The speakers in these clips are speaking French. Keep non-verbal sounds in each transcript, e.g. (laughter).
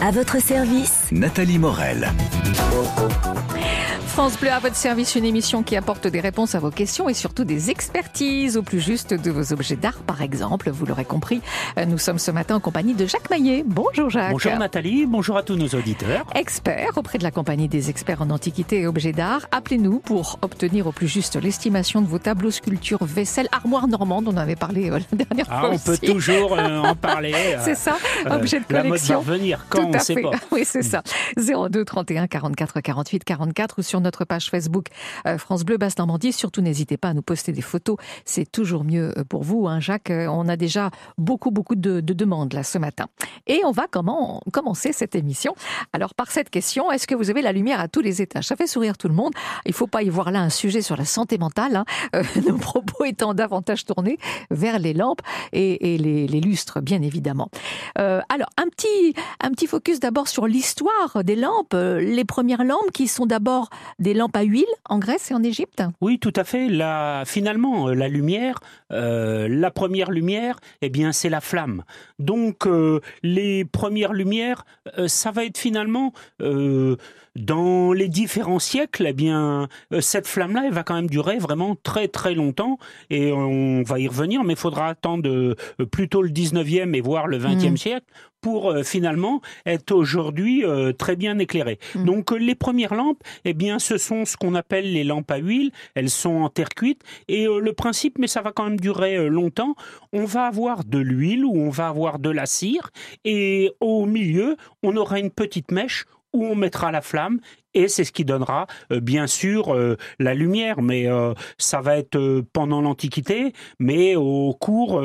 À votre service, Nathalie Morel. France Bleu à votre service, une émission qui apporte des réponses à vos questions et surtout des expertises au plus juste de vos objets d'art, par exemple. Vous l'aurez compris, nous sommes ce matin en compagnie de Jacques Maillet. Bonjour Jacques. Bonjour Nathalie, bonjour à tous nos auditeurs. Expert auprès de la compagnie des experts en antiquité et objets d'art. Appelez-nous pour obtenir au plus juste l'estimation de vos tableaux, sculptures, vaisselle, armoire normande. On en avait parlé euh, la dernière Ah, fois. on peut toujours euh, en parler. (laughs) euh, C'est ça, euh, objet de La mode va collection. revenir quand on à ne sait fait. pas. (laughs) Oui, c'est ça. 02 31 44 48 44 ou sur notre page Facebook euh, France Bleu Basse Normandie. Surtout, n'hésitez pas à nous poster des photos. C'est toujours mieux euh, pour vous, hein, Jacques. Euh, On a déjà beaucoup, beaucoup de, de demandes là ce matin. Et on va comment commencer cette émission. Alors, par cette question, est-ce que vous avez la lumière à tous les étages? Ça fait sourire tout le monde. Il faut pas y voir là un sujet sur la santé mentale. hein. (laughs) Euh, nos propos étant davantage tournés vers les lampes et, et les, les lustres, bien évidemment. Euh, alors, un petit, un petit focus d'abord sur l'histoire des lampes. Euh, Les premières lampes qui sont d'abord des lampes à huile en Grèce et en Égypte. Oui, tout à fait. La, finalement, euh, la lumière, euh, la première lumière, eh bien, c'est la flamme. Donc, les premières lumières, ça va être finalement dans les différents siècles. Eh bien, euh, cette flamme-là, elle va quand même durer vraiment très très longtemps. Et on va y revenir, mais il faudra attendre euh, plutôt le 19e et voir le 20e Mm. siècle pour euh, finalement être aujourd'hui euh, très bien éclairé. Mm. Donc euh, les premières lampes, eh bien ce sont ce qu'on appelle les lampes à huile, elles sont en terre cuite et le principe mais ça va quand même durer longtemps, on va avoir de l'huile ou on va avoir de la cire et au milieu, on aura une petite mèche où on mettra la flamme et c'est ce qui donnera euh, bien sûr euh, la lumière mais euh, ça va être pendant l'antiquité mais au cours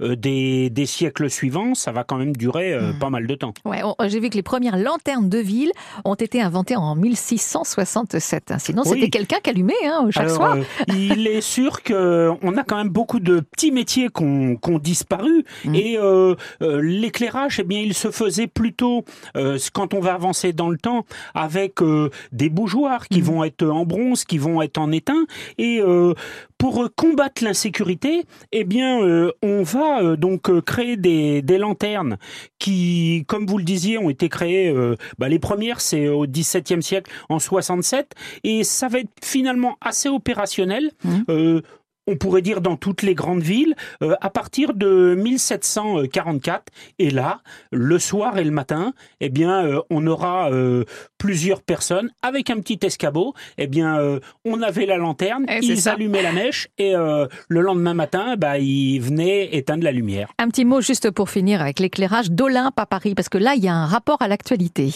des, des siècles suivants ça va quand même durer euh, Mm. pas mal de temps. Ouais, j'ai vu que les premières lanternes de ville ont été inventées en 1667. hein. Sinon, c'était quelqu'un qui allumait hein, chaque Alors, soir. il est sûr que on a quand même beaucoup de petits métiers qui ont disparu Mm. et euh, l'éclairage, eh bien, il se faisait plutôt euh, quand on va avancer dans le temps avec euh, des bougeoirs qui Mm. vont être en bronze, qui vont être en étain et euh, pour combattre l'insécurité, eh bien, euh, on va euh, donc créer des, des lanternes qui, comme vous le disiez, ont été créées. bah, les premières, c'est au XVIIe siècle, en 67, et ça va être finalement assez opérationnel. Mhm. On pourrait dire dans toutes les grandes villes, euh, à partir de 1744. Et là, le soir et le matin, eh bien, euh, on aura euh, plusieurs personnes avec un petit escabeau. Eh bien, euh, on avait la lanterne, Eh, ils allumaient la mèche et euh, le lendemain matin, bah, ils venaient éteindre la lumière. Un petit mot juste pour finir avec l'éclairage d'Olympe à Paris, parce que là, il y a un rapport à l'actualité.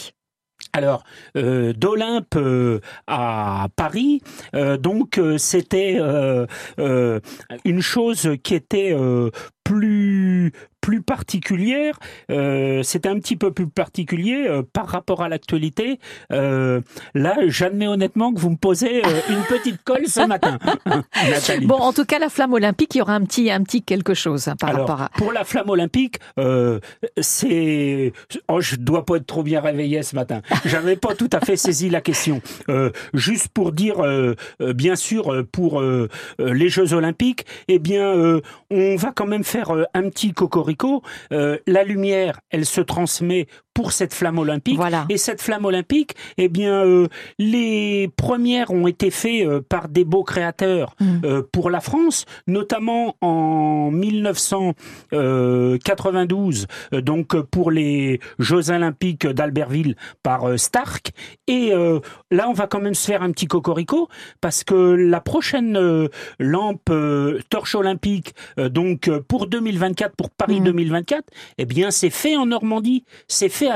Alors, euh, d'Olympe euh, à Paris, euh, donc c'était une chose qui était plus plus particulière. Euh, c'était un petit peu plus particulier euh, par rapport à l'actualité. Euh, là, j'admets honnêtement que vous me posez euh, une petite colle ce matin. (laughs) Bon, en tout cas, la flamme olympique, il y aura un petit, un petit quelque chose hein, par Alors, rapport à. pour la flamme olympique, c'est. Oh, je dois pas être trop bien réveillé ce matin. J'avais pas tout à fait saisi la question. Juste pour dire, bien sûr, pour les Jeux olympiques, eh bien, on va quand même faire un petit Euh, la lumière, elle se transmet pour cette flamme olympique. Voilà. Et cette flamme olympique, eh bien, euh, les premières ont été faites euh, par des beaux créateurs Mm. euh, pour la France, notamment en 1992, euh, donc pour les Jeux olympiques d'Albertville par Stark. Et là, on va quand même se faire un petit cocorico parce que la prochaine lampe torche olympique, donc pour 2024, pour Paris Mm. 2024, eh bien, c'est fait en Normandie, c'est fait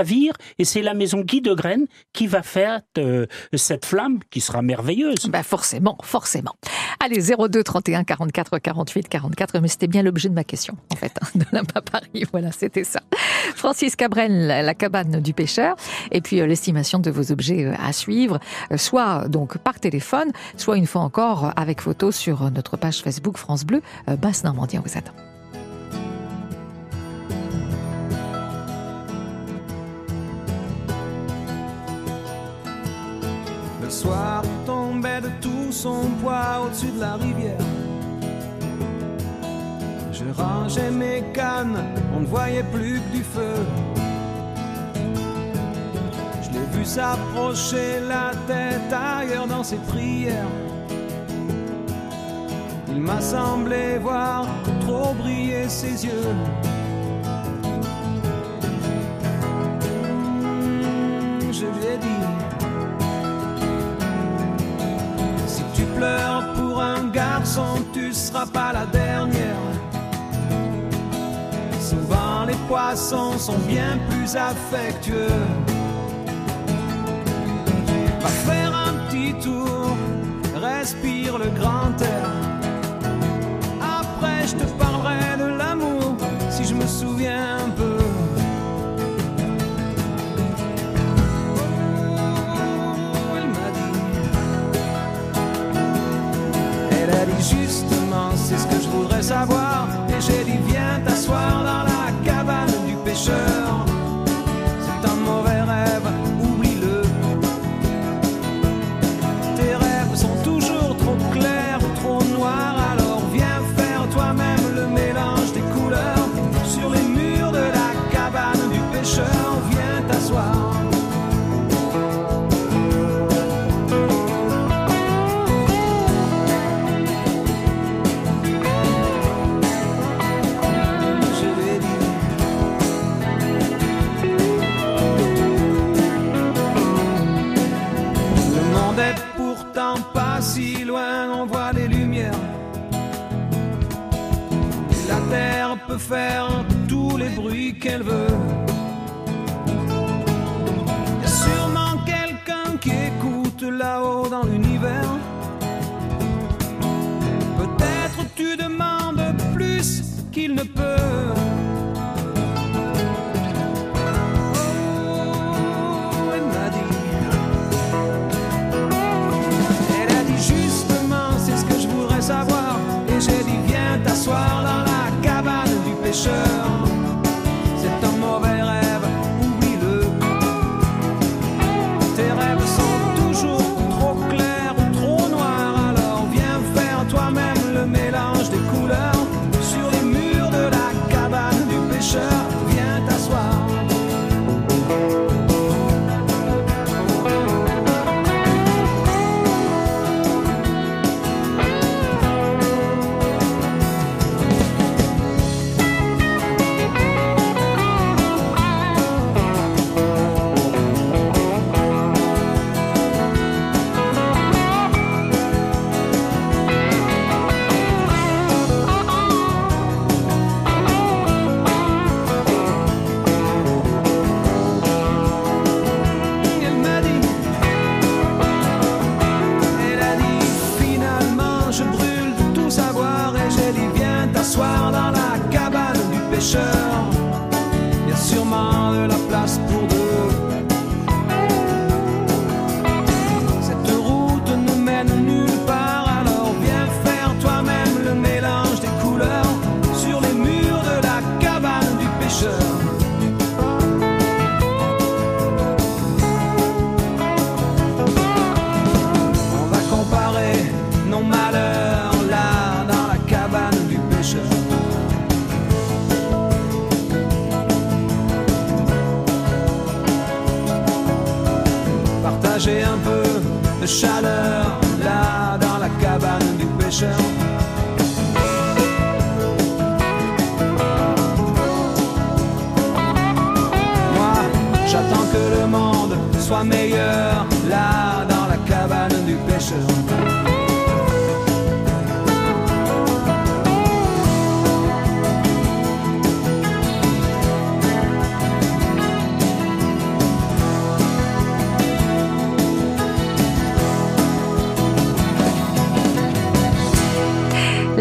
et c'est la maison Guy de Graine qui va faire euh, cette flamme qui sera merveilleuse. Ben forcément, forcément. Allez, 02 31 44 48 44, mais c'était bien l'objet de ma question, en fait, hein, (laughs) de à Paris. Voilà, c'était ça. Francis Cabrel, la cabane du pêcheur, et puis euh, l'estimation de vos objets euh, à suivre, soit donc par téléphone, soit une fois encore avec photo sur notre page Facebook France Bleu, Basse Normandie, on vous attend. Son poids au-dessus de la rivière. Je rangeais mes cannes, on ne voyait plus que du feu. pu s'approcher la tête ailleurs dans ses prières. Il m'a semblé voir trop briller ses yeux. Tu seras pas la dernière. Souvent les poissons sont bien plus affectueux. Va faire un petit tour, respire le grand air. Savoir.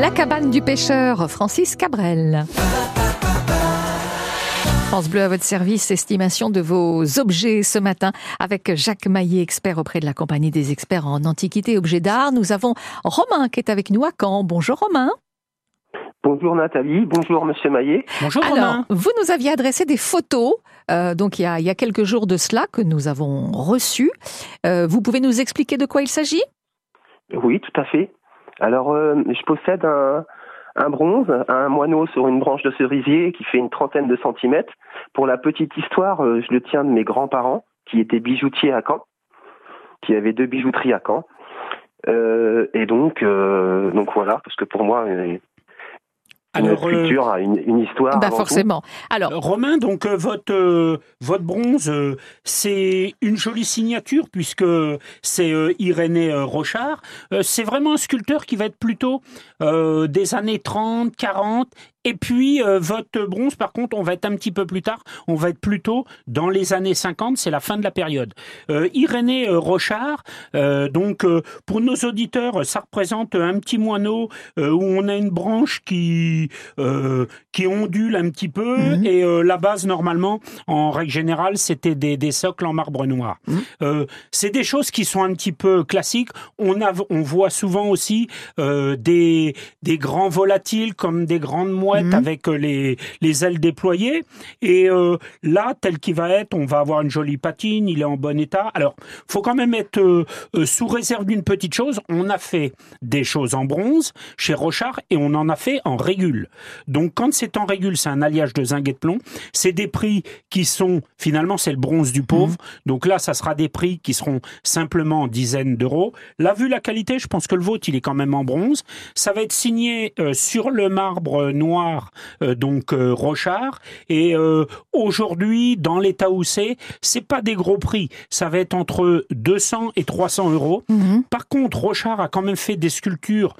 La cabane du pêcheur, Francis Cabrel. France Bleu à votre service, estimation de vos objets ce matin avec Jacques Maillet, expert auprès de la compagnie des experts en antiquité et objets d'art. Nous avons Romain qui est avec nous à Caen. Bonjour Romain. Bonjour Nathalie, bonjour Monsieur Maillet. Bonjour Alors, Romain. vous nous aviez adressé des photos, euh, donc il y, a, il y a quelques jours de cela que nous avons reçues. Euh, vous pouvez nous expliquer de quoi il s'agit? Oui, tout à fait. Alors, euh, je possède un, bronze, un moineau sur une branche de cerisier qui fait une trentaine de centimètres. Pour la petite histoire, euh, je le tiens de mes grands-parents qui était bijoutier à Caen, qui avait deux bijouteries à Caen. Euh, et donc, euh, donc voilà, parce que pour moi, Alors, euh, culture a une, une histoire. Bah avant tout. forcément. Alors, Romain, donc euh, votre euh, votre bronze, euh, c'est une jolie signature puisque c'est euh, Irénée euh, Rochard. Euh, c'est vraiment un sculpteur qui va être plutôt euh, des années 30, 40. Et puis euh, votre bronze, par contre, on va être un petit peu plus tard. On va être plutôt dans les années 50. C'est la fin de la période. Euh, Irénée euh, Rochard. euh, donc euh, pour nos auditeurs, ça représente un petit moineau où on a une branche qui qui ondule un petit peu Mhm. et euh, la base normalement en règle générale c'était des, des socles en marbre noir Mhm. Euh, c'est des choses qui sont un petit peu classiques on a on voit souvent aussi euh, des des grands volatiles comme des grandes mouettes Mhm. avec euh, les les ailes déployées et euh, là tel qu'il va être on va avoir une jolie patine il est en bon état alors faut quand même être euh, euh, sous réserve d'une petite chose on a fait des choses en bronze chez Rochard et on en a fait en régule donc quand c'est en régule, c'est un alliage de zinc et de plomb. C'est des prix qui sont finalement c'est le bronze du pauvre. Donc là, ça sera des prix qui seront simplement en dizaines d'euros. Là, vu la qualité, je pense que le vôtre il est quand même en bronze. Ça va être signé euh, sur le marbre noir, euh, donc euh, Rochard. Et aujourd'hui, dans l'état où c'est, c'est pas des gros prix. Ça va être entre 200 et 300 euros. mhm. Par contre, Rochard a quand même fait des sculptures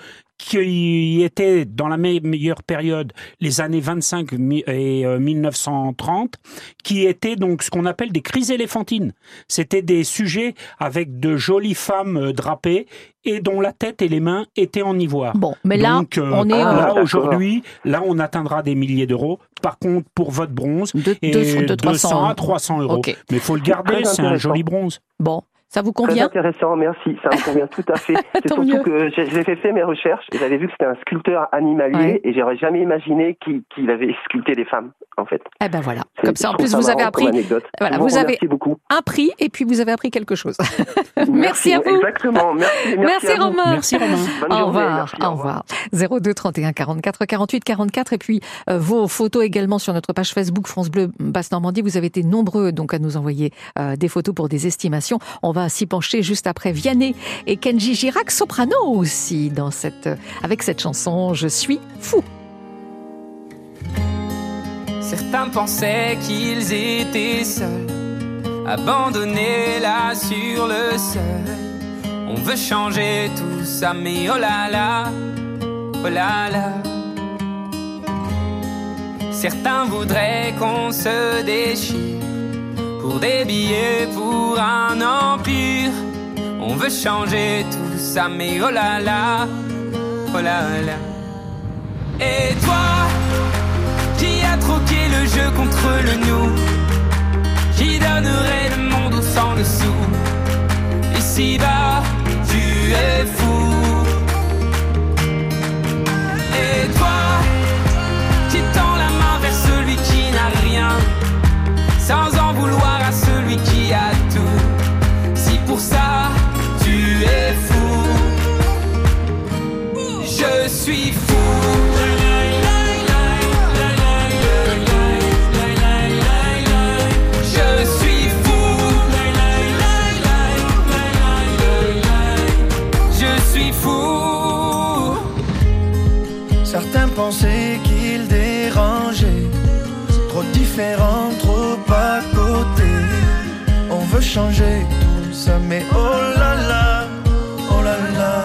qui étaient dans la me- meilleure période, les années 25 mi- et euh, 1930, qui étaient donc ce qu'on appelle des crises éléphantines. C'était des sujets avec de jolies femmes euh, drapées et dont la tête et les mains étaient en ivoire. bon, mais là, Donc, euh, on est ah, euh, là d'accord. aujourd'hui, là on atteindra des milliers d'euros. Par contre, pour votre bronze, de, et de, de 300. à 300 euros. Ok. Mais faut le garder, c'est un joli bronze. Bon, ça vous Très convient? intéressant, merci. Ça me convient tout à fait. (laughs) C'est surtout mieux. que j'ai fait, fait mes recherches et j'avais vu que c'était un sculpteur animalier Ouais. et j'aurais jamais imaginé qu'il avait sculpté des femmes, en fait. Eh ben voilà. Comme ça, en plus, (laughs) vous avez appris voilà, vous avez- beaucoup. un prix et puis vous avez appris quelque chose. (laughs) Merci à vous. Exactement. Merci, merci, Merci à vous. Romain. Merci Romain. Bonne Au revoir, merci, au revoir. 02 31 44 48 44 et puis euh, vos photos également sur notre page Facebook France Bleu Basse Normandie. Vous avez été nombreux donc à nous envoyer euh, des photos pour des estimations. On va s'y pencher juste après Vianney et Kenji Girac soprano aussi dans cette avec cette chanson Je suis fou. Certains pensaient qu'ils étaient seuls, abandonnés là sur le sol. On veut changer tout ça, mais oh là là, oh là là. Certains voudraient qu'on se déchire pour des billets, pour un empire. On veut changer tout ça, mais oh là là, oh là là. Et toi? Qui a troqué le jeu contre le nous Qui donnerait le monde au sang dessous Ici-bas, tu es fou Et toi Sans en vouloir à celui qui a tout. Si pour ça, tu es fou Je suis fou. Certains pensaient qu'il dérangeait, trop différent, changer tout ça, mais oh là là, oh là là.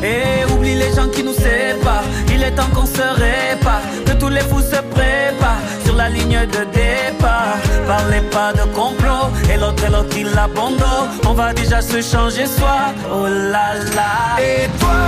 Et oublie les gens qui nous séparent. Il est temps qu'on se répare. Que tous les fous se préparent sur la ligne de départ. Parlez pas de complot. Et l'autre, et l'autre, il abandonne. On va déjà se changer soi. Oh là là. Et toi,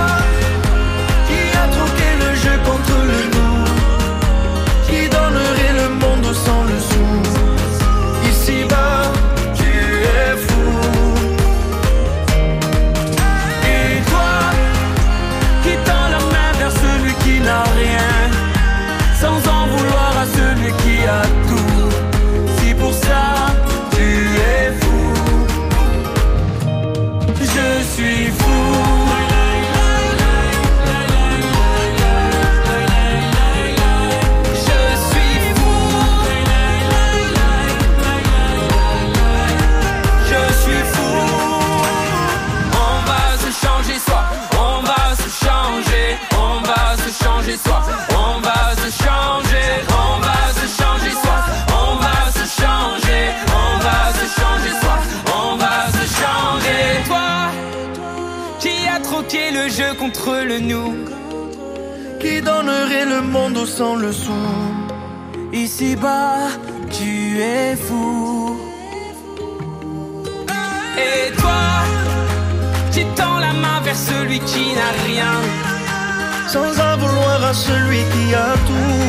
le nous. Qui donnerait le monde au sang le sou Ici-bas, tu es fou. Et toi, tu tends la main vers celui qui n'a rien. Sans en vouloir à celui qui a tout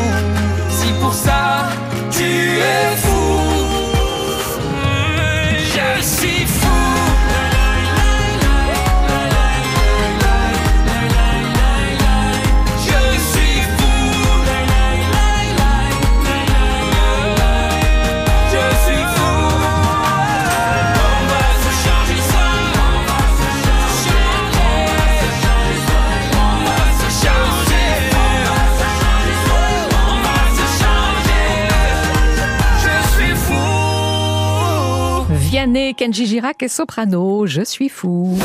Si pour ça, tu es fou. Je suis Kenji Girac et Soprano, je suis fou.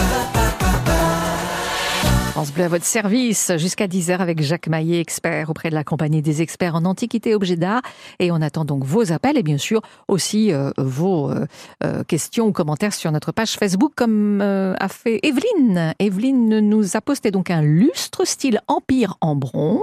France Bleu à votre service jusqu'à 10h avec Jacques Maillet, expert auprès de la compagnie des experts en antiquité et objets d'art. Et on attend donc vos appels et bien sûr aussi euh, vos euh, euh, questions ou commentaires sur notre page Facebook comme a fait Evelyne. Evelyne nous a posté donc un lustre style empire en bronze.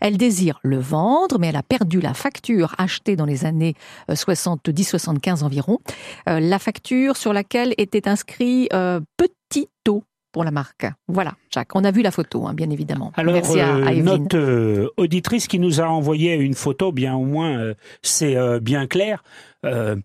Elle désire le vendre mais elle a perdu la facture achetée dans les années 70-75 environ. La facture sur laquelle était inscrit Petit taux pour la marque. Voilà, Jacques, on a vu la photo, hein, bien évidemment. Alors, Merci à, euh, à Evelyne. notre euh, auditrice qui nous a envoyé une photo, bien au moins, euh, c'est euh, bien clair. Euh,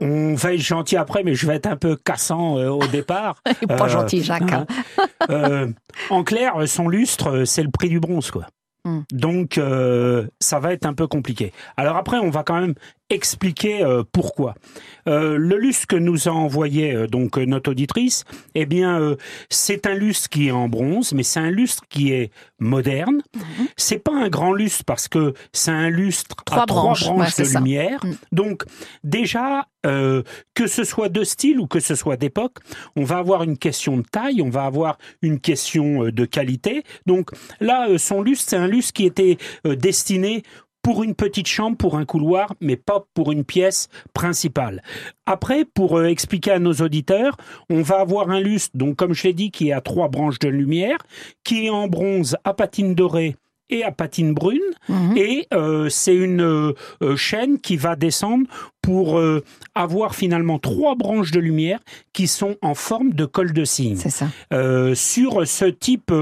on va être gentil après, mais je vais être un peu cassant euh, au départ. (laughs) Pas Euh, gentil, Jacques. hein. (laughs) Euh, en clair, son lustre, euh, c'est le prix du bronze, quoi. Hmm. Donc, euh, ça va être un peu compliqué. Alors après, on va quand même expliquer euh, pourquoi. Euh, le lustre que nous a envoyé euh, donc euh, notre auditrice, eh bien, euh, c'est un lustre qui est en bronze, mais c'est un lustre qui est moderne. Mhm. C'est pas un grand lustre parce que c'est un lustre Trois à branches, trois branches de ça. lumière. Mm. Donc, déjà, euh, que ce soit de style ou que ce soit d'époque, on va avoir une question de taille, on va avoir une question de qualité. Donc là, euh, son lustre, c'est un lustre qui était euh, destiné pour une petite chambre, pour un couloir, mais pas pour une pièce principale. Après, pour euh, expliquer à nos auditeurs, on va avoir un lustre, donc comme je l'ai dit, qui est trois branches de lumière, qui est en bronze à patine dorée et à patine brune, Mhm. et euh, c'est une euh, euh, chaîne qui va descendre pour euh, avoir finalement trois branches de lumière qui sont en forme de col de cygne. C'est ça. Sur ce type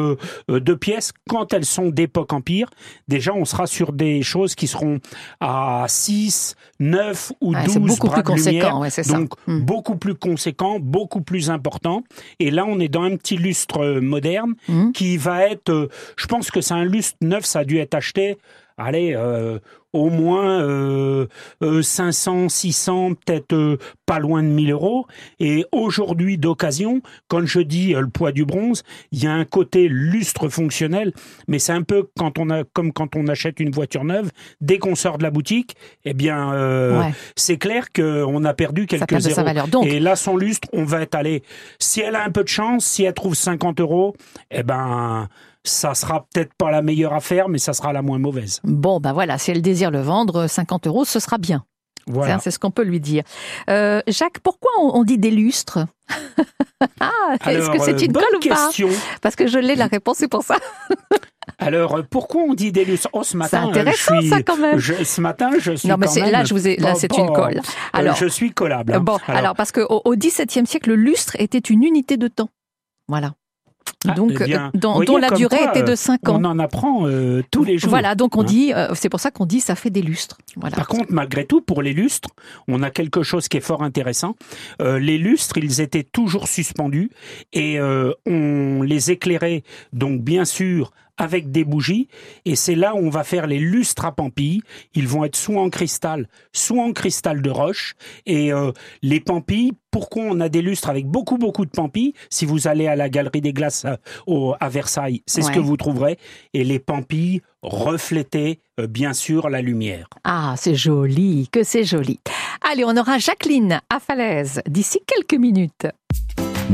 de pièces, quand elles sont d'époque empire, déjà on sera sur des choses qui seront à 6, 9 ou Ouais, 12 c'est beaucoup bras plus de lumière. ouais, c'est ça. Donc Mm. beaucoup plus conséquent, beaucoup plus important. Et là on est dans un petit lustre moderne Mhm. qui va être, je pense que c'est un lustre ça a dû être acheté, allez, euh, au moins euh, euh, 500, 600, peut-être euh, pas loin de 1000 euros. Et aujourd'hui, d'occasion, quand je dis euh, le poids du bronze, il y a un côté lustre fonctionnel, mais c'est un peu quand on a, comme quand on achète une voiture neuve, dès qu'on sort de la boutique, eh bien, euh, Ouais. c'est clair qu'on a perdu quelques perd de sa zéros. valeur. Donc, Et là, son lustre, on va être allé. Si elle a un peu de chance, si elle trouve 50 euros, eh ben, ça sera peut-être pas la meilleure affaire, mais ça sera la moins mauvaise. bon, ben voilà, si elle désire le vendre, 50 euros, ce sera bien. Voilà. C'est ce qu'on peut lui dire. Euh, Jacques, pourquoi on, on dit des lustres (laughs) Ah, est-ce que c'est euh, une bonne colle ou pas. Parce que je l'ai la réponse, c'est pour ça. (laughs) Alors, euh, pourquoi on dit des lustres Oh, ce C'est matin, euh, intéressant, je suis, ça, quand même. je- ce matin, je suis Non, mais quand c'est- même là, je vous ai, là, c'est une colle. Alors, je suis collable. hein. bon, alors, parce qu'au au XVIIe siècle, le lustre était une unité de temps. Voilà. Ah, Donc, eh bien, euh, dont, voyez, dont la durée quoi, était de euh, 5 ans. On en apprend euh, tous les jours. Voilà, donc on Hein. dit, euh, c'est pour ça qu'on dit ça fait des lustres. Voilà. Par contre, malgré tout, pour les lustres, on a quelque chose qui est fort intéressant. Euh, les lustres, ils étaient toujours suspendus et euh, on les éclairait, donc bien sûr, avec des bougies. Et c'est là où on va faire les lustres à pampilles. Ils vont être soit en cristal, soit en cristal de roche. Et euh, les pampilles, pourquoi on a des lustres avec beaucoup, beaucoup de pampilles Si vous allez à la Galerie des Glaces à, au- à Versailles, c'est ce que vous trouverez. Et les pampilles reflétaient, euh, bien sûr, la lumière. Ah, c'est joli, que c'est joli. Allez, on aura Jacqueline à Falaise d'ici quelques minutes.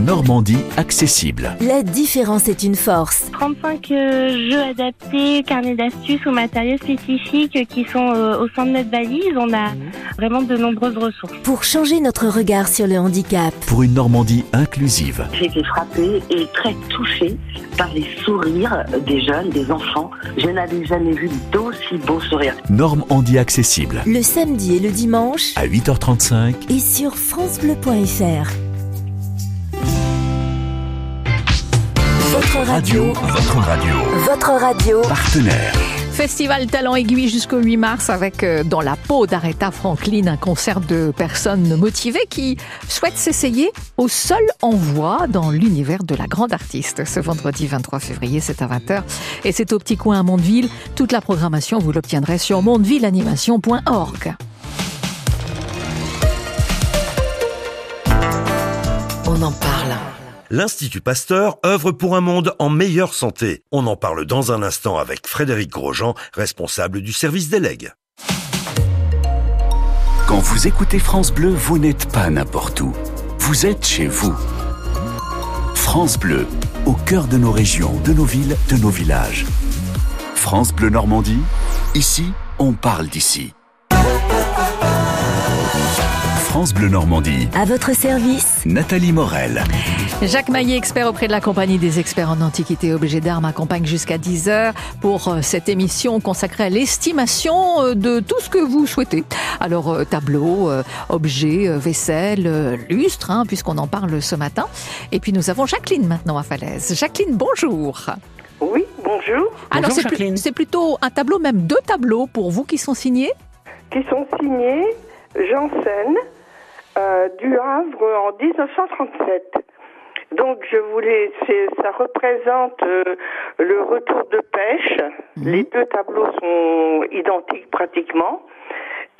Normandie accessible. La différence est une force. 35 euh, jeux adaptés, carnets d'astuces ou matériaux spécifiques qui sont euh, au sein de notre valise. On a vraiment de nombreuses ressources. Pour changer notre regard sur le handicap. Pour une Normandie inclusive. J'ai été frappée et très touchée par les sourires des jeunes, des enfants. Je n'avais jamais vu d'aussi beaux sourires. Normandie accessible. Le samedi et le dimanche À 8h35. et sur francebleu.fr. radio, Votre radio. votre radio. Partenaire. Festival Talent Aiguille jusqu'au 8 mars avec euh, dans la peau d'Aretha Franklin un concert de personnes motivées qui souhaitent s'essayer au seul envoi dans l'univers de la grande artiste. Ce vendredi 23 février, c'est à 20h et c'est au petit coin à Mondeville. Toute la programmation, vous l'obtiendrez sur mondevilleanimation.org. On en parle. L'Institut Pasteur œuvre pour un monde en meilleure santé. On en parle dans un instant avec Frédéric Grosjean, responsable du service des legs. Quand vous écoutez France Bleu, vous n'êtes pas n'importe où. Vous êtes chez vous. France Bleu, au cœur de nos régions, de nos villes, de nos villages. France Bleu Normandie, ici, on parle d'ici. France Bleu Normandie, À votre service, Nathalie Morel. Jacques Maillet, expert auprès de la compagnie des experts en antiquité et objets d'art, m'accompagne jusqu'à 10h pour euh, cette émission consacrée à l'estimation euh, de tout ce que vous souhaitez. Alors, euh, tableau, euh, objets, vaisselle, lustre, hein, puisqu'on en parle ce matin. Et puis, nous avons Jacqueline maintenant à Falaise. Jacqueline, bonjour. Oui, bonjour. Alors, c'est plutôt un tableau, même deux tableaux pour vous qui sont signés? Qui sont signés Janssen euh, du Havre en 1937. Donc je voulais, c'est, ça représente euh, le retour de pêche. Les deux tableaux sont identiques pratiquement.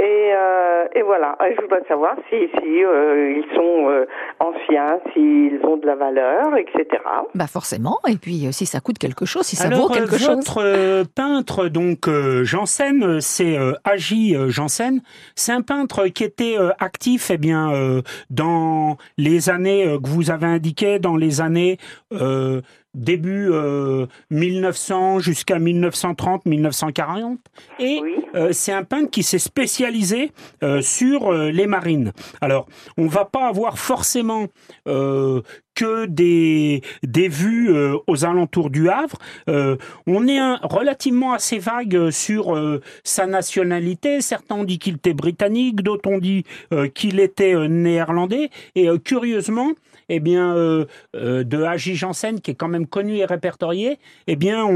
Et, euh, et voilà, Et je voudrais savoir si, si euh, ils sont euh, anciens, s'ils ont de la valeur, etc. Bah forcément. Et puis, euh, si ça coûte quelque chose, si ça Alors, vaut quelque euh, chose. votre euh, peintre, donc euh, Janssen, c'est euh, Agi Janssen. C'est un peintre qui était euh, actif, eh bien, euh, dans les années euh, que vous avez indiquées, dans les années euh, début euh, 1900 jusqu'à 1930-1940. Et euh, c'est un peintre qui s'est spécialisé euh, sur euh, les marines. Alors, on va pas avoir forcément euh, que des, des vues euh, aux alentours du Havre. Euh, on est un- relativement assez vague euh, sur euh, sa nationalité. Certains ont dit qu'il était britannique, d'autres ont dit euh, qu'il était euh, néerlandais. Et euh, curieusement, eh bien, euh, euh, de Agi Janssen, qui est quand même connu et répertorié, eh bien,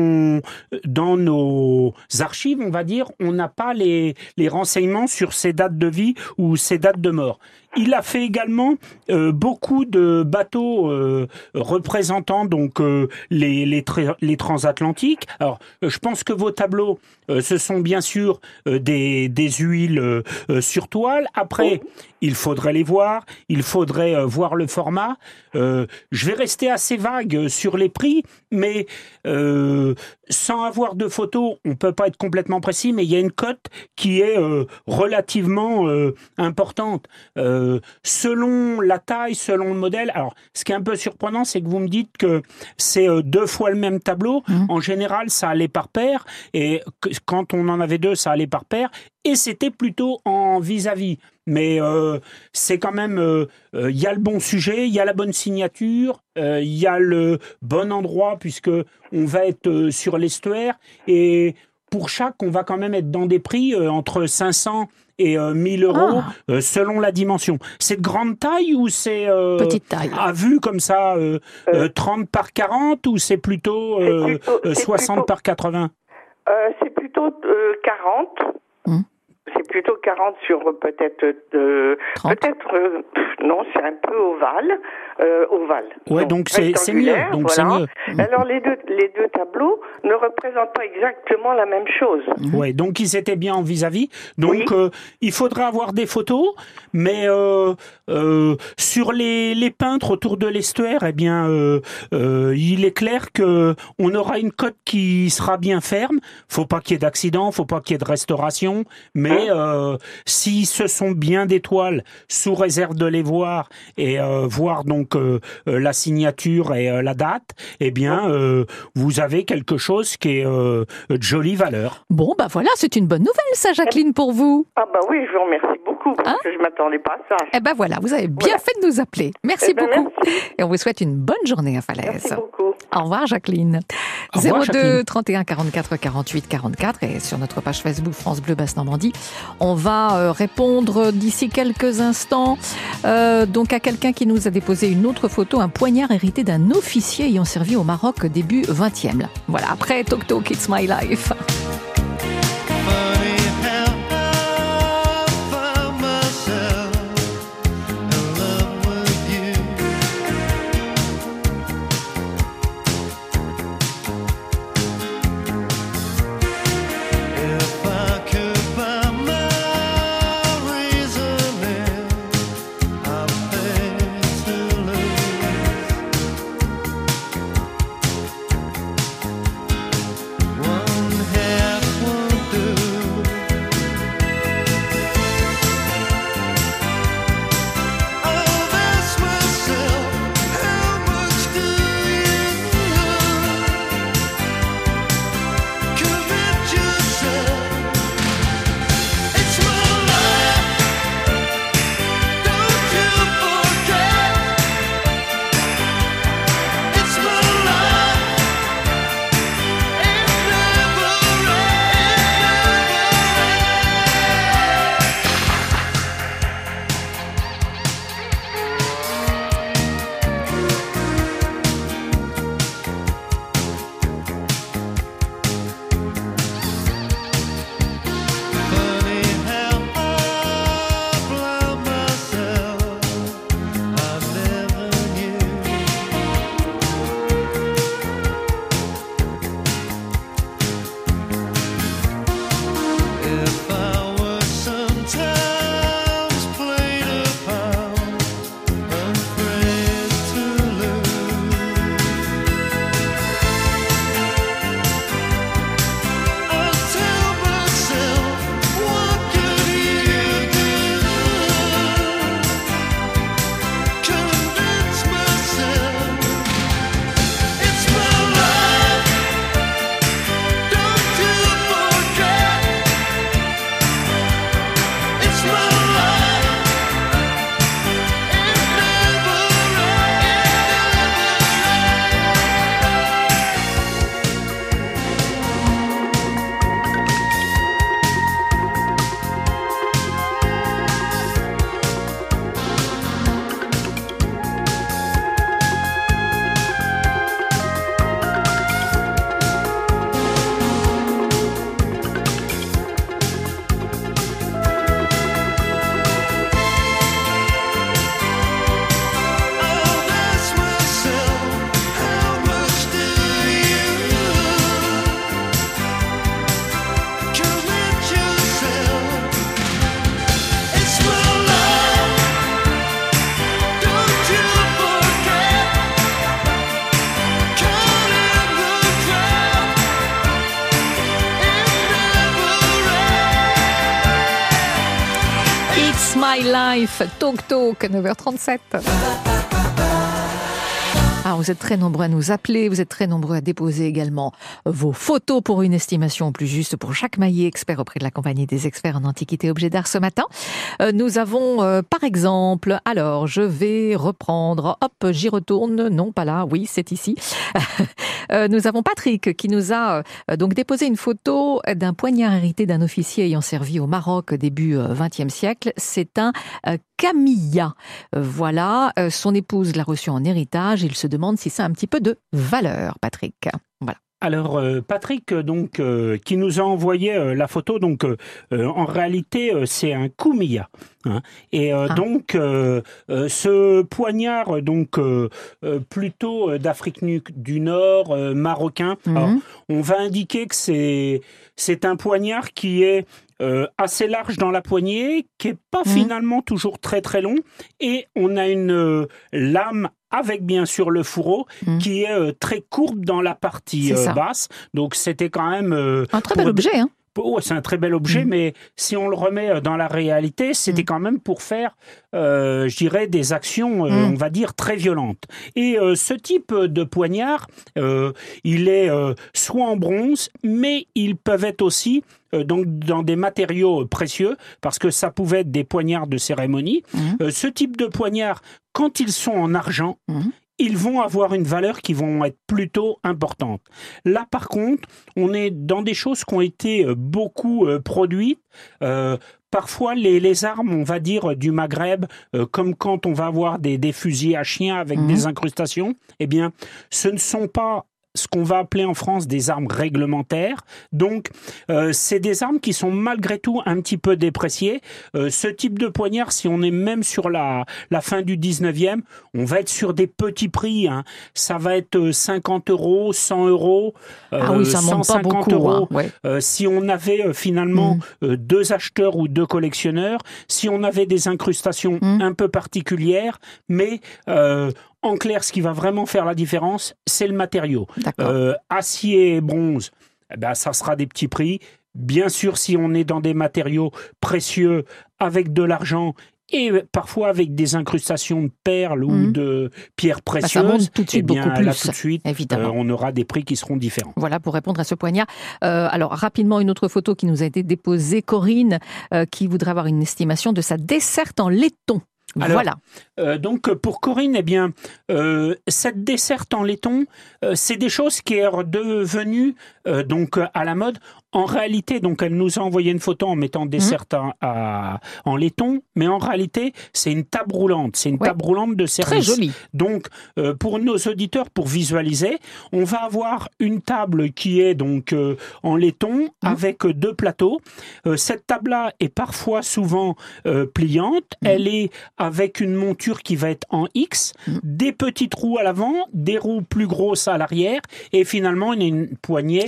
dans nos archives, on va dire, on n'a pas les, les renseignements sur ses dates de vie ou ses dates de mort. Il a fait également euh, beaucoup de bateaux euh, représentant donc euh, les, les, tra- les transatlantiques. Alors, je pense que vos tableaux, euh, ce sont bien sûr euh, des, des huiles sur toile. Après, il faudrait les voir, il faudrait euh, voir le format. Euh, je vais rester assez vague sur les prix, mais euh, sans avoir de photos, on peut pas être complètement précis, mais il y a une cote qui est euh, relativement euh, importante. Euh, selon la taille, selon le modèle. Alors, ce qui est un peu surprenant, c'est que vous me dites que c'est euh, deux fois le même tableau. En général, ça allait par paire, et quand on en avait deux, ça allait par paire, et c'était plutôt en vis-à-vis. Mais euh, c'est quand même, euh, euh, il y a le bon sujet, il y a la bonne signature, euh, il y a le bon endroit puisque on va être euh, sur l'estuaire et pour chaque, on va quand même être dans des prix euh, entre 500 et euh, 1000 euros Ah. euh, selon la dimension. C'est de grande taille ou c'est euh, Petite taille. à vue comme ça euh, euh, 30 par 40 ou c'est plutôt, euh, plutôt- euh, c'est 60 plutôt- par 80 Euh, c'est plutôt euh, 40. Hmm. C'est plutôt 40 sur euh, peut-être euh, peut-être euh, non c'est un peu ovale euh, ovale. Ouais, donc c'est- c'est mieux, donc c'est voilà. mieux. Alors les deux les deux tableaux ne représentent pas exactement la même chose. Ouais, donc ils étaient bien en vis-à-vis. Donc euh, il faudrait avoir des photos, mais euh, euh, sur les, les peintres autour de l'estuaire, eh bien, euh, euh, il est clair que on aura une cote qui sera bien ferme. Faut pas qu'il y ait d'accident, faut pas qu'il y ait de restauration, mais euh, si ce sont bien d'étoiles, sous réserve de les voir et euh, voir donc euh, euh, la signature et euh, la date, eh bien, euh, vous avez quelque chose qui est euh, de jolie valeur. Bon, bah voilà, c'est une bonne nouvelle, ça, Jacqueline, pour vous. Ah bah oui, je vous remercie beaucoup parce que je m'attendais pas à ça. Eh ben voilà, vous avez bien fait de nous appeler. Merci Eh ben, beaucoup. Et on vous souhaite une bonne journée à Falaise. Merci beaucoup. Au revoir, Jacqueline. Au revoir, 02 Jacqueline. 31 44 48 44 et sur notre page Facebook France Bleu Basse Normandie, on va euh, répondre d'ici quelques instants euh, donc à quelqu'un qui nous a déposé une autre photo, un poignard hérité d'un officier ayant servi au Maroc début 20e. Voilà, après Tok Tok It's My Life. Tok Tok, 9h37. Vous êtes très nombreux à nous appeler, vous êtes très nombreux à déposer également vos photos pour une estimation plus juste pour Jacques Maillet, expert auprès de la compagnie des experts en antiquité et objets d'art ce matin. Euh, nous avons euh, par exemple, alors je vais reprendre, hop, j'y retourne, non pas là, oui c'est ici. (laughs) Euh, nous avons Patrick qui nous a donc déposé une photo d'un poignard hérité d'un officier ayant servi au Maroc début XXe siècle. C'est un Camilla. Voilà, son épouse l'a reçu en héritage. Il se demande si ça a un petit peu de valeur, Patrick. Voilà. Alors euh, Patrick, euh, donc euh, qui nous a envoyé la photo, donc en réalité c'est un Koumia. Hein. Et euh, donc euh, euh, ce poignard, donc plutôt d'Afrique du Nord, marocain. Alors, on va indiquer que c'est c'est un poignard qui est euh, assez large dans la poignée, qui est pas finalement toujours très très long, et on a une euh, lame avec bien sûr le fourreau qui est euh, très courbe dans la partie basse. Donc c'était quand même Un très bel objet, hein oh, c'est un très bel objet, Mm. mais si on le remet euh, dans la réalité, c'était quand même pour faire, euh, je dirais, des actions, euh, Mm. on va dire, très violentes. Et euh, ce type de poignard, il est soit en bronze, mais ils peuvent être aussi donc dans des matériaux précieux, parce que ça pouvait être des poignards de cérémonie. Euh, ce type de poignard, quand ils sont en argent, ils vont avoir une valeur qui vont être plutôt importante. Là, par contre, on est dans des choses qui ont été euh, beaucoup euh, produites. Euh, Parfois, les, les armes, on va dire, du Maghreb, euh, comme quand on va avoir des, des fusils à chien avec Mhm. des incrustations, eh bien, ce ne sont pas ce qu'on va appeler en France des armes réglementaires. Donc, euh, c'est des armes qui sont malgré tout un petit peu dépréciées. Euh, ce type de poignard, si on est même sur la, la fin du 19e, on va être sur des petits prix. hein. Ça va être euh, 50 euros, 100 euros, euh, Ah oui, ça monte pas 150 beaucoup, euros. hein, ouais. Euh, si on avait euh, finalement euh, deux acheteurs ou deux collectionneurs, si on avait des incrustations un peu particulières, mais euh, en clair, ce qui va vraiment faire la différence, c'est le matériau. Euh, acier et bronze, eh ben, ça sera des petits prix. Bien sûr, si on est dans des matériaux précieux avec de l'argent et parfois avec des incrustations de perles ou de pierres Bah, ça précieuses, monte tout de suite eh bien, beaucoup là, plus, tout de suite, évidemment. euh, on aura des prix qui seront différents. Voilà pour répondre à ce poignard. Euh, alors rapidement une autre photo qui nous a été déposée, Corinne, euh, qui voudrait avoir une estimation de sa desserte en laiton. Alors, voilà. euh, donc pour Corinne, eh bien, euh, cette desserte en laiton, euh, c'est des choses qui est redevenues euh, donc à la mode. En réalité, donc elle nous a envoyé une photo en mettant desserte en- à- en laiton, mais en réalité, c'est une table roulante. C'est une Ouais. table roulante de service. joli. Donc, euh, pour nos auditeurs, pour visualiser, on va avoir une table qui est donc euh, en laiton avec euh, deux plateaux. Euh, cette table-là est parfois souvent pliante. Elle est avec une monture qui va être en X, des petits trous à l'avant, des roues plus grosses à l'arrière, et finalement une, une poignée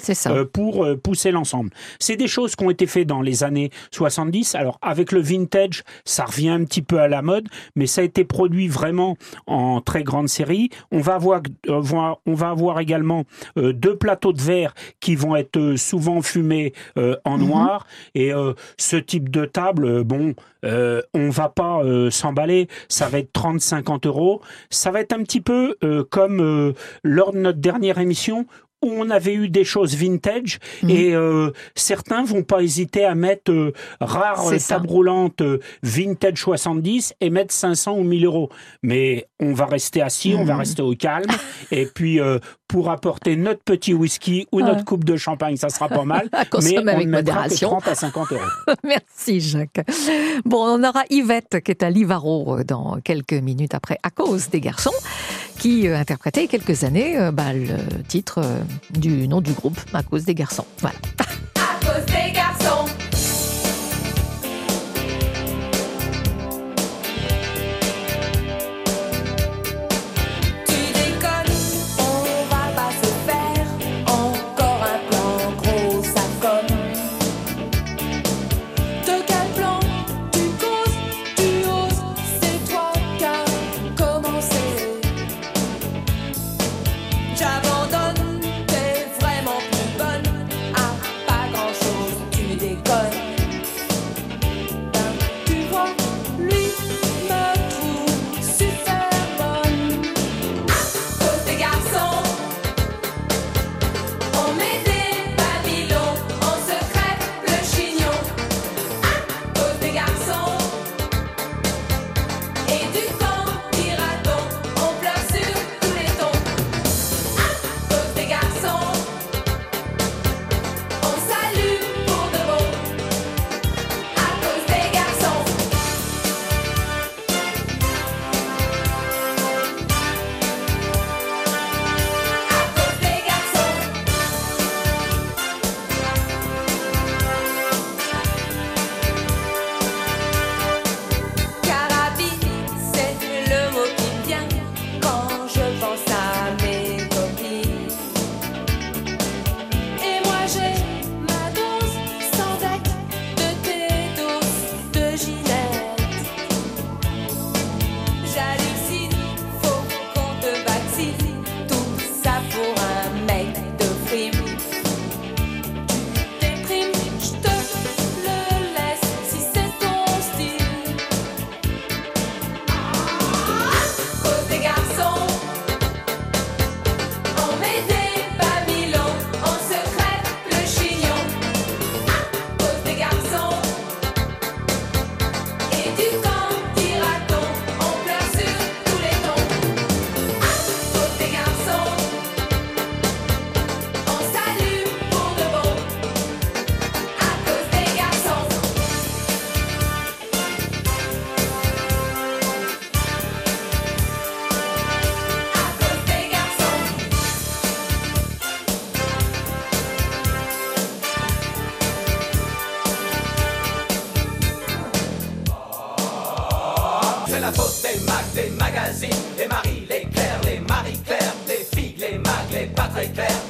pour pousser l'ensemble. C'est des choses qui ont été faites dans les années 70. Alors avec le vintage, ça revient un petit peu à la mode, mais ça a été produit vraiment en très grande série. On va avoir, euh, voir- on va avoir également euh, deux plateaux de verre qui vont être euh, souvent fumés en noir. Et ce type de table, bon, euh, on va pas euh, s'emballer. Ça va être 30-50 euros. Ça va être un petit peu euh, comme lors de notre dernière émission on avait eu des choses vintage et euh, certains vont pas hésiter à mettre euh, rare table roulante euh, vintage 70 et mettre 500 ou 1000 euros. Mais on va rester assis, on va Mhm. rester au calme (laughs) et puis euh, pour apporter notre petit whisky ou Ouais. notre coupe de champagne, ça sera pas (laughs) mal. À mais on avec modération. 30 à 50 euros. (laughs) Merci Jacques. Bon, on aura Yvette qui est à Livaro euh, dans quelques minutes après À cause des garçons, qui euh, interprétait il y a quelques années euh, bah, le titre euh, du nom du groupe À cause des garçons. Voilà. À cause des garçons.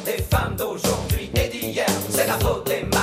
Les femmes d'aujourd'hui et d'hier. C'est la faute des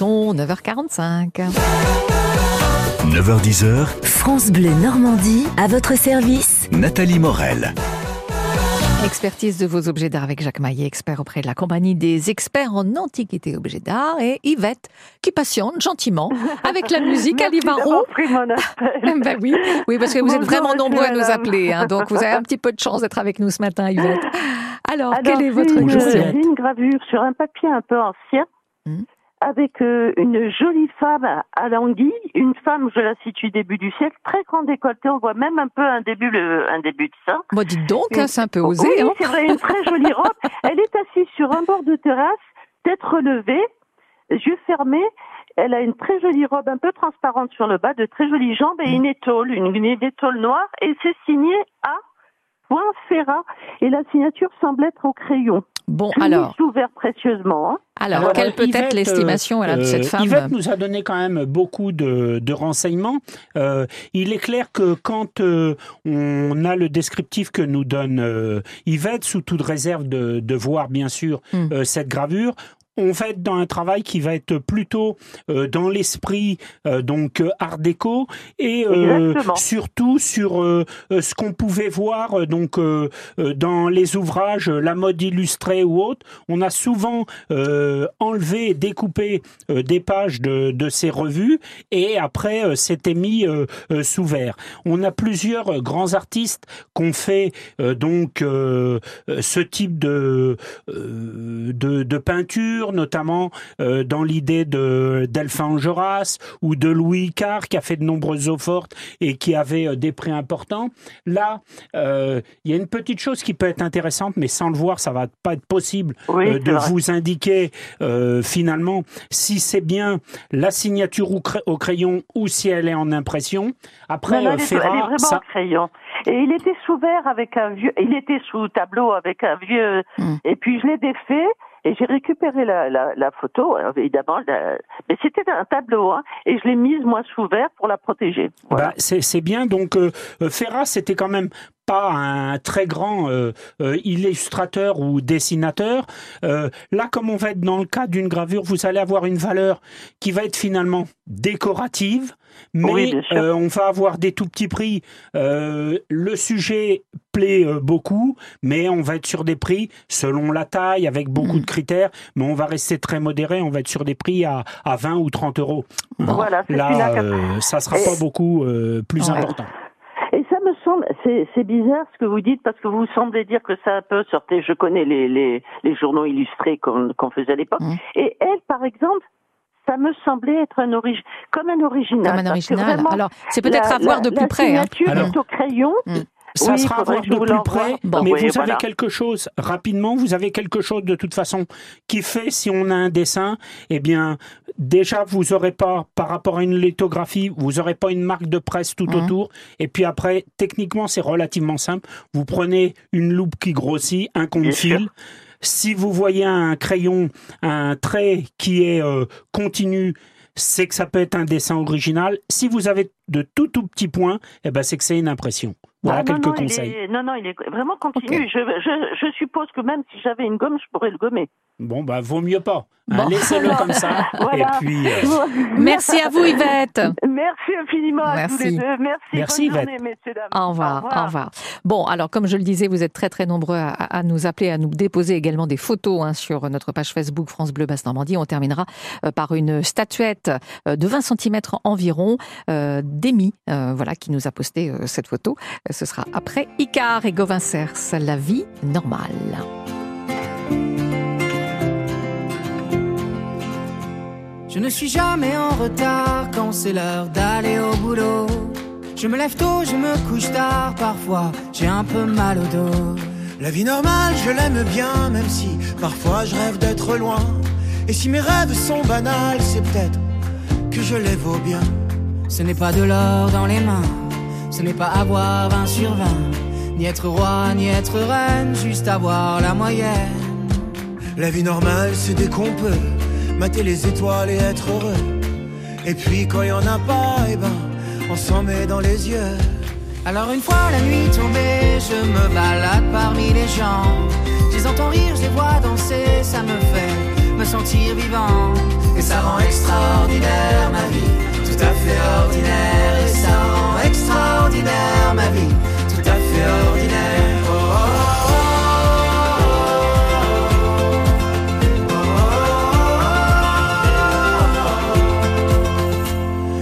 cause des garçons, 9h45. 9h10h, France Bleu Normandie, à votre service. Nathalie Morel. Expertise de vos objets d'art avec Jacques Maillet, expert auprès de la compagnie des experts en antiquité objets d'art, et Yvette, qui passionne gentiment (laughs) avec la musique à Livaro. (laughs) ben oui, oui, parce que vous êtes vraiment nombreux à nous appeler, hein, donc vous avez un petit peu de chance d'être avec nous ce matin, Yvette. Alors, Alors, quelle est votre une, question? c'est une gravure sur un papier un peu ancien, Hmm. Avec euh, une jolie femme à l'anguille, une femme, je la situe début du siècle, très grand décolleté, on voit même un peu un début, le, un début de sein. Moi, dites donc, hein, c'est un peu osé. Oui, hein. c'est vrai, une très jolie robe. (laughs) Elle est assise sur un bord de terrasse, tête relevée, yeux fermés. Elle a une très jolie robe un peu transparente sur le bas, de très jolies jambes et une étole, une, une étole noire. Et c'est signé à Point Ferrat. Et la signature semble être au crayon. Bon, Je l'ai alors, ouvert précieusement. hein. alors, Alors, quelle peut Yvette, être l'estimation voilà, de euh, cette femme Yvette nous a donné quand même beaucoup de, de renseignements. Euh, il est clair que quand euh, on a le descriptif que nous donne euh, Yvette, sous toute réserve de, de voir bien sûr Hmm. euh, cette gravure, on va être dans un travail qui va être plutôt euh, dans l'esprit euh, donc euh, art déco et euh, surtout sur ce qu'on pouvait voir donc dans les ouvrages la mode illustrée ou autre on a souvent enlevé et découpé des pages de, de ces revues et après c'était mis sous verre. On a plusieurs grands artistes qu'on fait donc ce type de de, de peinture notamment euh, dans l'idée de d'Alphonse Joras ou de Louis Carr qui a fait de nombreuses eaux fortes et qui avait euh, des prix importants. Là, euh, il y a une petite chose qui peut être intéressante, mais sans le voir, ça va pas être possible Oui, euh, de vrai. vous indiquer euh, finalement si c'est bien la signature au, cra- au crayon ou si elle est en impression. Après, euh, elle, elle est Ferrat, vraiment ça- au crayon. Et il était sous verre avec un vieux, il était sous tableau avec un vieux, Hmm. et puis je l'ai défait et j'ai récupéré la, la, la photo, euh, évidemment, la- mais c'était un tableau, hein, et je l'ai mise moi sous verre pour la protéger. Bah, c'est bien. Donc, euh, euh, Ferrat, c'était quand même pas un très grand euh, euh, illustrateur ou dessinateur. Euh, là, comme on va être dans le cas d'une gravure, vous allez avoir une valeur qui va être finalement décorative, mais Oui, euh, on va avoir des tout petits prix. Euh, le sujet plaît euh, beaucoup, mais on va être sur des prix selon la taille, avec beaucoup Mm. de critères, mais on va rester très modéré, on va être sur des prix à, à 20 ou 30 euros. Voilà, Là, ça sera Et- pas beaucoup plus Ouais. important. Et ça me semble, c'est c'est bizarre ce que vous dites parce que vous semblez dire que ça un peu sortait. Je connais les les, les journaux illustrés qu'on qu'on faisait à l'époque. Mmh. Et elle, par exemple, ça me semblait être un origi comme un original. Comme un original. vraiment, Alors, c'est peut-être la- à voir la- de plus près, hein. La signature Alors- est au crayon. Ça Oui, sera à voir de plus près, Bon, mais oui, vous voilà. avez quelque chose, rapidement, vous avez quelque chose de toute façon qui fait, si on a un dessin, eh bien, déjà, vous aurez pas, par rapport à une lithographie, vous aurez pas une marque de presse tout Mhm. autour, et puis après, techniquement, c'est relativement simple. Vous prenez une loupe qui grossit, un compte fil, si vous voyez un crayon, un trait qui est euh, continu, c'est que ça peut être un dessin original. Si vous avez de tout tout petit point, eh ben c'est que c'est une impression. Voilà Ah, non, quelques non, conseils. est- non, non, il est vraiment continu. Je, je, je suppose que même si j'avais une gomme, je pourrais le gommer. Bon, bah vaut mieux pas. hein. Bon. Laissez-le comme ça. (laughs) Voilà. Et puis. euh, (laughs) Merci à vous, Yvette. Merci infiniment à tous les Merci. deux. Merci. Merci, Bonne journée, Yvette. messieurs, dames. Au revoir, au revoir. Bon, alors comme je le disais, vous êtes très très nombreux à, à nous appeler, à nous déposer également des photos hein, sur notre page Facebook France Bleu Basse Normandie. On terminera euh, par une statuette euh, de 20 cm environ euh, d'Amy, euh, voilà, qui nous a posté euh, cette photo. Euh, Ce sera après Icar et Gauvin Cers, la vie normale. Je ne suis jamais en retard quand c'est l'heure d'aller au boulot. Je me lève tôt, je me couche tard, parfois j'ai un peu mal au dos. La vie normale, je l'aime bien, même si parfois je rêve d'être loin. Et si mes rêves sont banals, c'est peut-être que je les vaux bien. Ce n'est pas de l'or dans les mains, ce n'est pas avoir 20 sur 20, ni être roi, ni être reine, juste avoir la moyenne. La vie normale, c'est dès qu'on peut mater les étoiles et être heureux. Et puis quand y en a pas, eh ben, on s'en met dans les yeux. Alors une fois la nuit tombée, je me balade parmi les gens. Je les entends rire, je les vois danser, ça me fait me sentir vivant. Et ça rend extraordinaire ma vie, tout à fait ordinaire. Et rend extraordinaire ma vie, tout à fait ordinaire. Oh,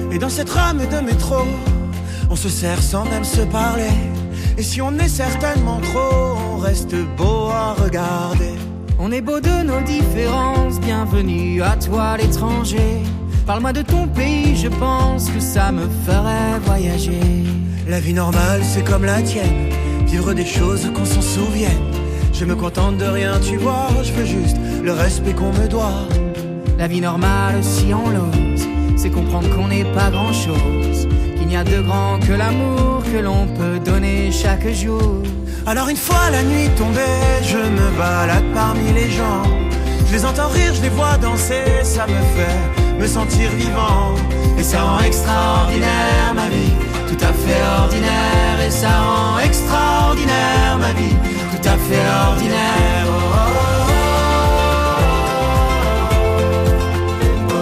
oh, Et dans cette rame de métro, on se sert sans même se parler. Et si on est certainement trop, on reste beau à regarder. On est beau de nos différences, bienvenue à toi l'étranger. Parle-moi de ton pays, je pense que ça me ferait voyager. La vie normale, c'est comme la tienne. Vivre des choses qu'on s'en souvienne. Je me contente de rien, tu vois. Je veux juste le respect qu'on me doit. La vie normale, si on l'ose, c'est comprendre qu'on n'est pas grand-chose. Qu'il n'y a de grand que l'amour que l'on peut donner chaque jour. Alors une fois la nuit tombée, je me balade parmi les gens. Je les entends rire, je les vois danser, ça me fait me sentir vivant. Et ça rend extraordinaire ma vie, tout à fait ordinaire. Et ça rend extraordinaire ma vie, tout à fait ordinaire. Oh, oh,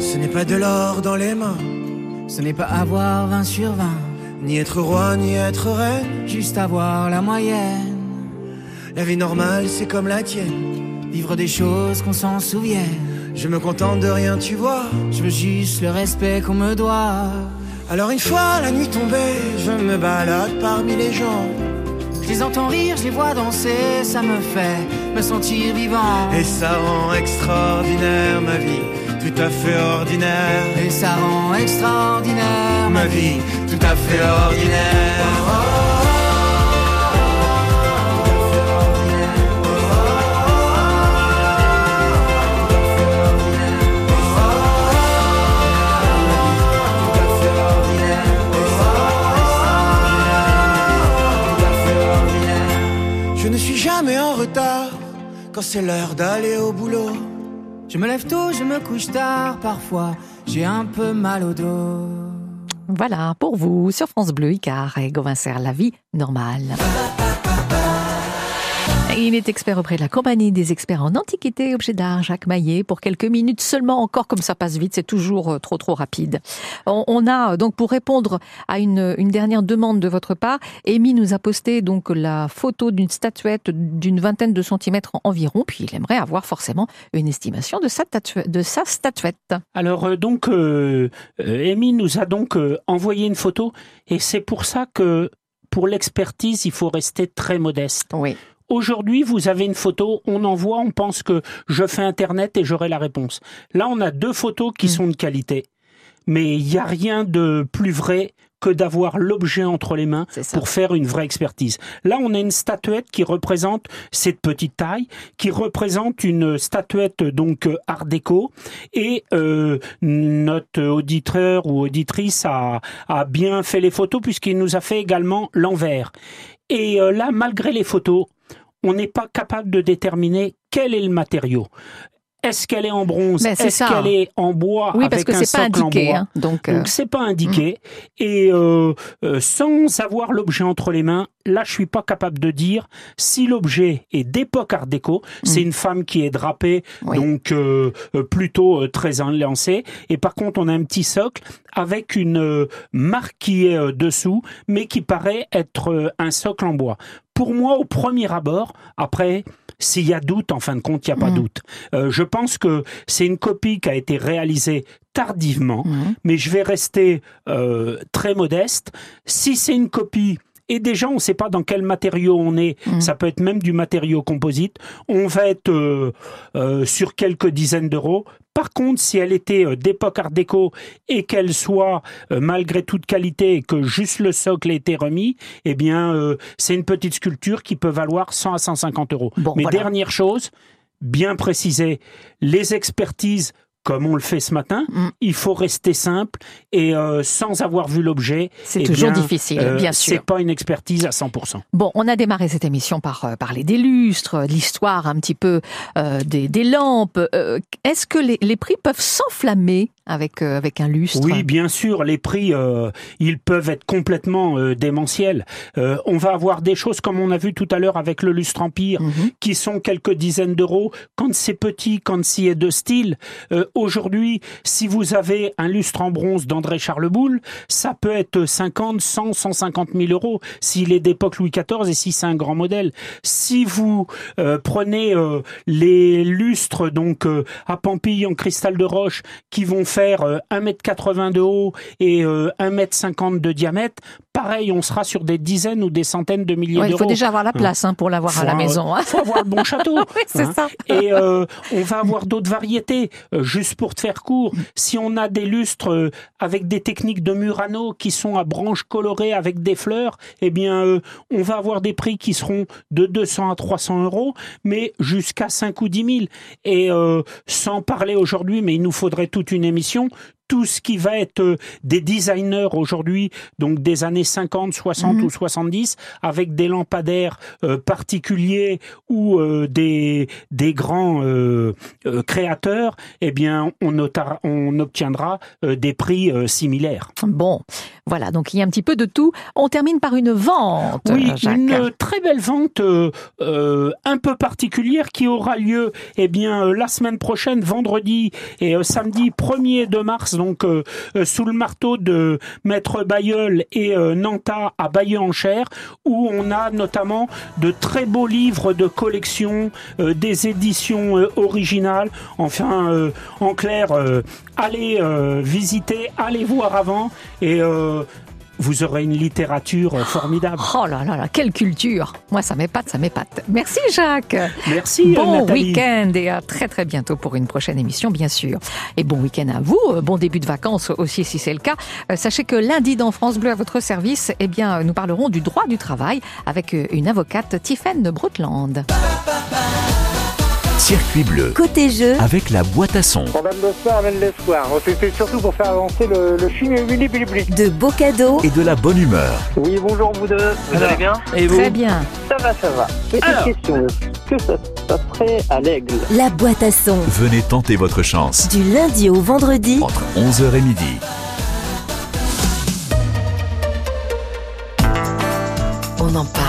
Ce n'est pas de l'or dans les mains, Ce n'est pas avoir 20 sur 20, ni être roi, ni être reine. juste avoir la moyenne. La vie normale, c'est comme la tienne. Vivre des choses qu'on s'en souvienne. Je me contente de rien, tu vois. Je veux juste le respect qu'on me doit. Alors une fois la nuit tombée, je me balade parmi les gens. Je les entends rire, je les vois danser, ça me fait me sentir vivant. Et ça rend extraordinaire ma vie, tout à fait ordinaire. Et ça rend extraordinaire Ma vie, tout à fait ordinaire. Jamais en retard quand c'est l'heure d'aller au boulot. Je me lève tôt, je me couche tard, parfois j'ai un peu mal au dos. Voilà, pour vous, sur France Bleu, Icar et Gauvin la vie normale. Il est expert auprès de la compagnie des experts en antiquité, objets d'art, Jacques Maillet, pour quelques minutes seulement encore, comme ça passe vite, c'est toujours euh, trop trop rapide. On, on a euh, donc pour répondre à une, une dernière demande de votre part, Amy nous a posté donc la photo d'une statuette d'une vingtaine de centimètres environ, puis il aimerait avoir forcément une estimation de sa, tatue- de sa statuette. Alors euh, donc, euh, euh, Amy nous a donc euh, envoyé une photo et c'est pour ça que pour l'expertise, il faut rester très modeste. Oui. Aujourd'hui, vous avez une photo, on envoie, on pense que je fais Internet et j'aurai la réponse. Là, on a deux photos qui sont de qualité. Mais il n'y a rien de plus vrai que d'avoir l'objet entre les mains pour faire une vraie expertise. Là, on a une statuette qui représente cette petite taille, qui représente une statuette donc euh, art déco, et euh, notre auditeur ou auditrice a, a bien fait les photos puisqu'il nous a fait également l'envers. Et euh, là, malgré les photos, on n'est pas capable de déterminer quel est le matériau. Est-ce qu'elle est en bronze? C'est Est-ce qu'elle est en bois Oui, parce avec que c'est pas indiqué, hein, donc, euh, Donc c'est pas indiqué. Et euh, euh, sans avoir l'objet entre les mains, là je suis pas capable de dire si l'objet est d'époque Art déco. C'est une femme qui est drapée, donc euh, euh, plutôt euh, très enlancée. Et par contre, on a un petit socle avec une euh, marque qui est euh, dessous, mais qui paraît être euh, un socle en bois. Pour moi, au premier abord, après, s'il y a doute, en fin de compte, il n'y a pas doute. Euh, je pense que c'est une copie qui a été réalisée tardivement, mais je vais rester euh, très modeste. Si c'est une copie et déjà, on ne sait pas dans quel matériau on est. Ça peut être même du matériau composite. On va être euh, euh, sur quelques dizaines d'euros. Par contre, si elle était euh, d'époque Art déco et qu'elle soit euh, malgré toute qualité et que juste le socle ait été remis, eh bien, euh, c'est une petite sculpture qui peut valoir 100 à 150 euros. Mais voilà. dernière chose, bien préciser, les expertises comme on le fait ce matin, Mm. il faut rester simple et euh, sans avoir vu l'objet. C'est eh toujours bien, difficile, euh, bien sûr. C'est pas une expertise à 100%. Bon, on a démarré cette émission par euh, parler des lustres, de l'histoire un petit peu euh, des, des lampes. Est-ce que les, les prix peuvent s'enflammer avec, euh, avec un lustre Oui, bien sûr, les prix, euh, ils peuvent être complètement euh, démentiels. Euh, on va avoir des choses comme on a vu tout à l'heure avec le lustre Empire, qui sont quelques dizaines d'euros. Quand c'est petit, quand c'est de style, euh, aujourd'hui, si vous avez un lustre en bronze d'André Charleboul, ça peut être 50, 100, 150 000 euros s'il est d'époque Louis XIV et si c'est un grand modèle. Si vous euh, prenez euh, les lustres donc euh, à Pampille en cristal de roche qui vont faire euh, 1m80 de haut et euh, 1m50 de diamètre, pareil, on sera sur des dizaines ou des centaines de milliers Ouais, d'euros. Il faut déjà avoir la place hein, pour l'avoir à la euh, maison. hein. faut avoir le bon château. (laughs) Oui, c'est hein. ça. Et euh, on va avoir d'autres variétés. Euh, juste pour te faire court, si on a des lustres euh, avec des techniques de Murano qui sont à branches colorées avec des fleurs, eh bien, euh, on va avoir des prix qui seront de 200 à 300 euros, mais jusqu'à 5 ou 10 000. Et euh, sans parler aujourd'hui, mais il nous faudrait toute une émission, solution tout ce qui va être euh, des designers aujourd'hui, donc des années 50, 60 Mhm. ou 70, avec des lampadaires euh, particuliers ou euh, des, des grands euh, euh, créateurs, eh bien, on, notera- on obtiendra euh, des prix euh, similaires. Bon, voilà, donc il y a un petit peu de tout. On termine par une vente. Oui, Jacques. une très belle vente euh, euh, un peu particulière qui aura lieu eh bien la semaine prochaine, vendredi et samedi 1er de mars, donc euh, euh, sous le marteau de Maître Bayeul et euh, Nanta à Bayeux-en-Cher, où on a notamment de très beaux livres de collection, des éditions originales. Enfin, en clair, allez visiter, allez voir avant et vous aurez une littérature euh, formidable. Oh là là là, quelle culture Moi, ça m'épate, ça m'épate. Merci Jacques. Merci, euh, Bon week-end et à très très bientôt pour une prochaine émission, bien sûr. Et bon week-end à vous. Euh, Bon début de vacances aussi, si c'est le cas. Sachez que lundi dans France Bleu à votre service, eh bien, nous parlerons du droit du travail avec une avocate, Tiffaine Brotland. Circuit bleu. Côté jeu, Avec la boîte à son. Le soir, amène le soir. C'était surtout pour faire avancer le, le film de beaux cadeaux, Et de la bonne humeur. Oui, bonjour vous deux. Vous Alors, allez bien et vous Très bien. Ça va, ça va. Petite Alors. question. Que ça se passerait à l'aigle la boîte à son. Venez tenter votre chance. Du lundi au vendredi, Entre 11h et midi. on en parle.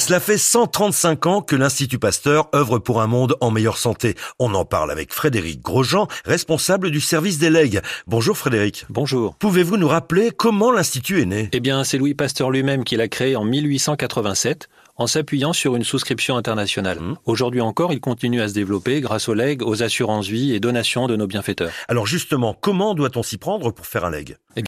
Cela fait 135 ans que l'Institut Pasteur œuvre pour un monde en meilleure santé. On en parle avec Frédéric Grosjean, responsable du service des legs. Bonjour Frédéric. Bonjour. Pouvez-vous nous rappeler comment l'Institut est né? Eh bien, c'est Louis Pasteur lui-même qui l'a créé en 1887 en s'appuyant sur une souscription internationale. Aujourd'hui encore, il continue à se développer grâce aux legs, aux assurances vie et donations de nos bienfaiteurs. Alors justement, comment doit-on s'y prendre pour faire un leg? Eh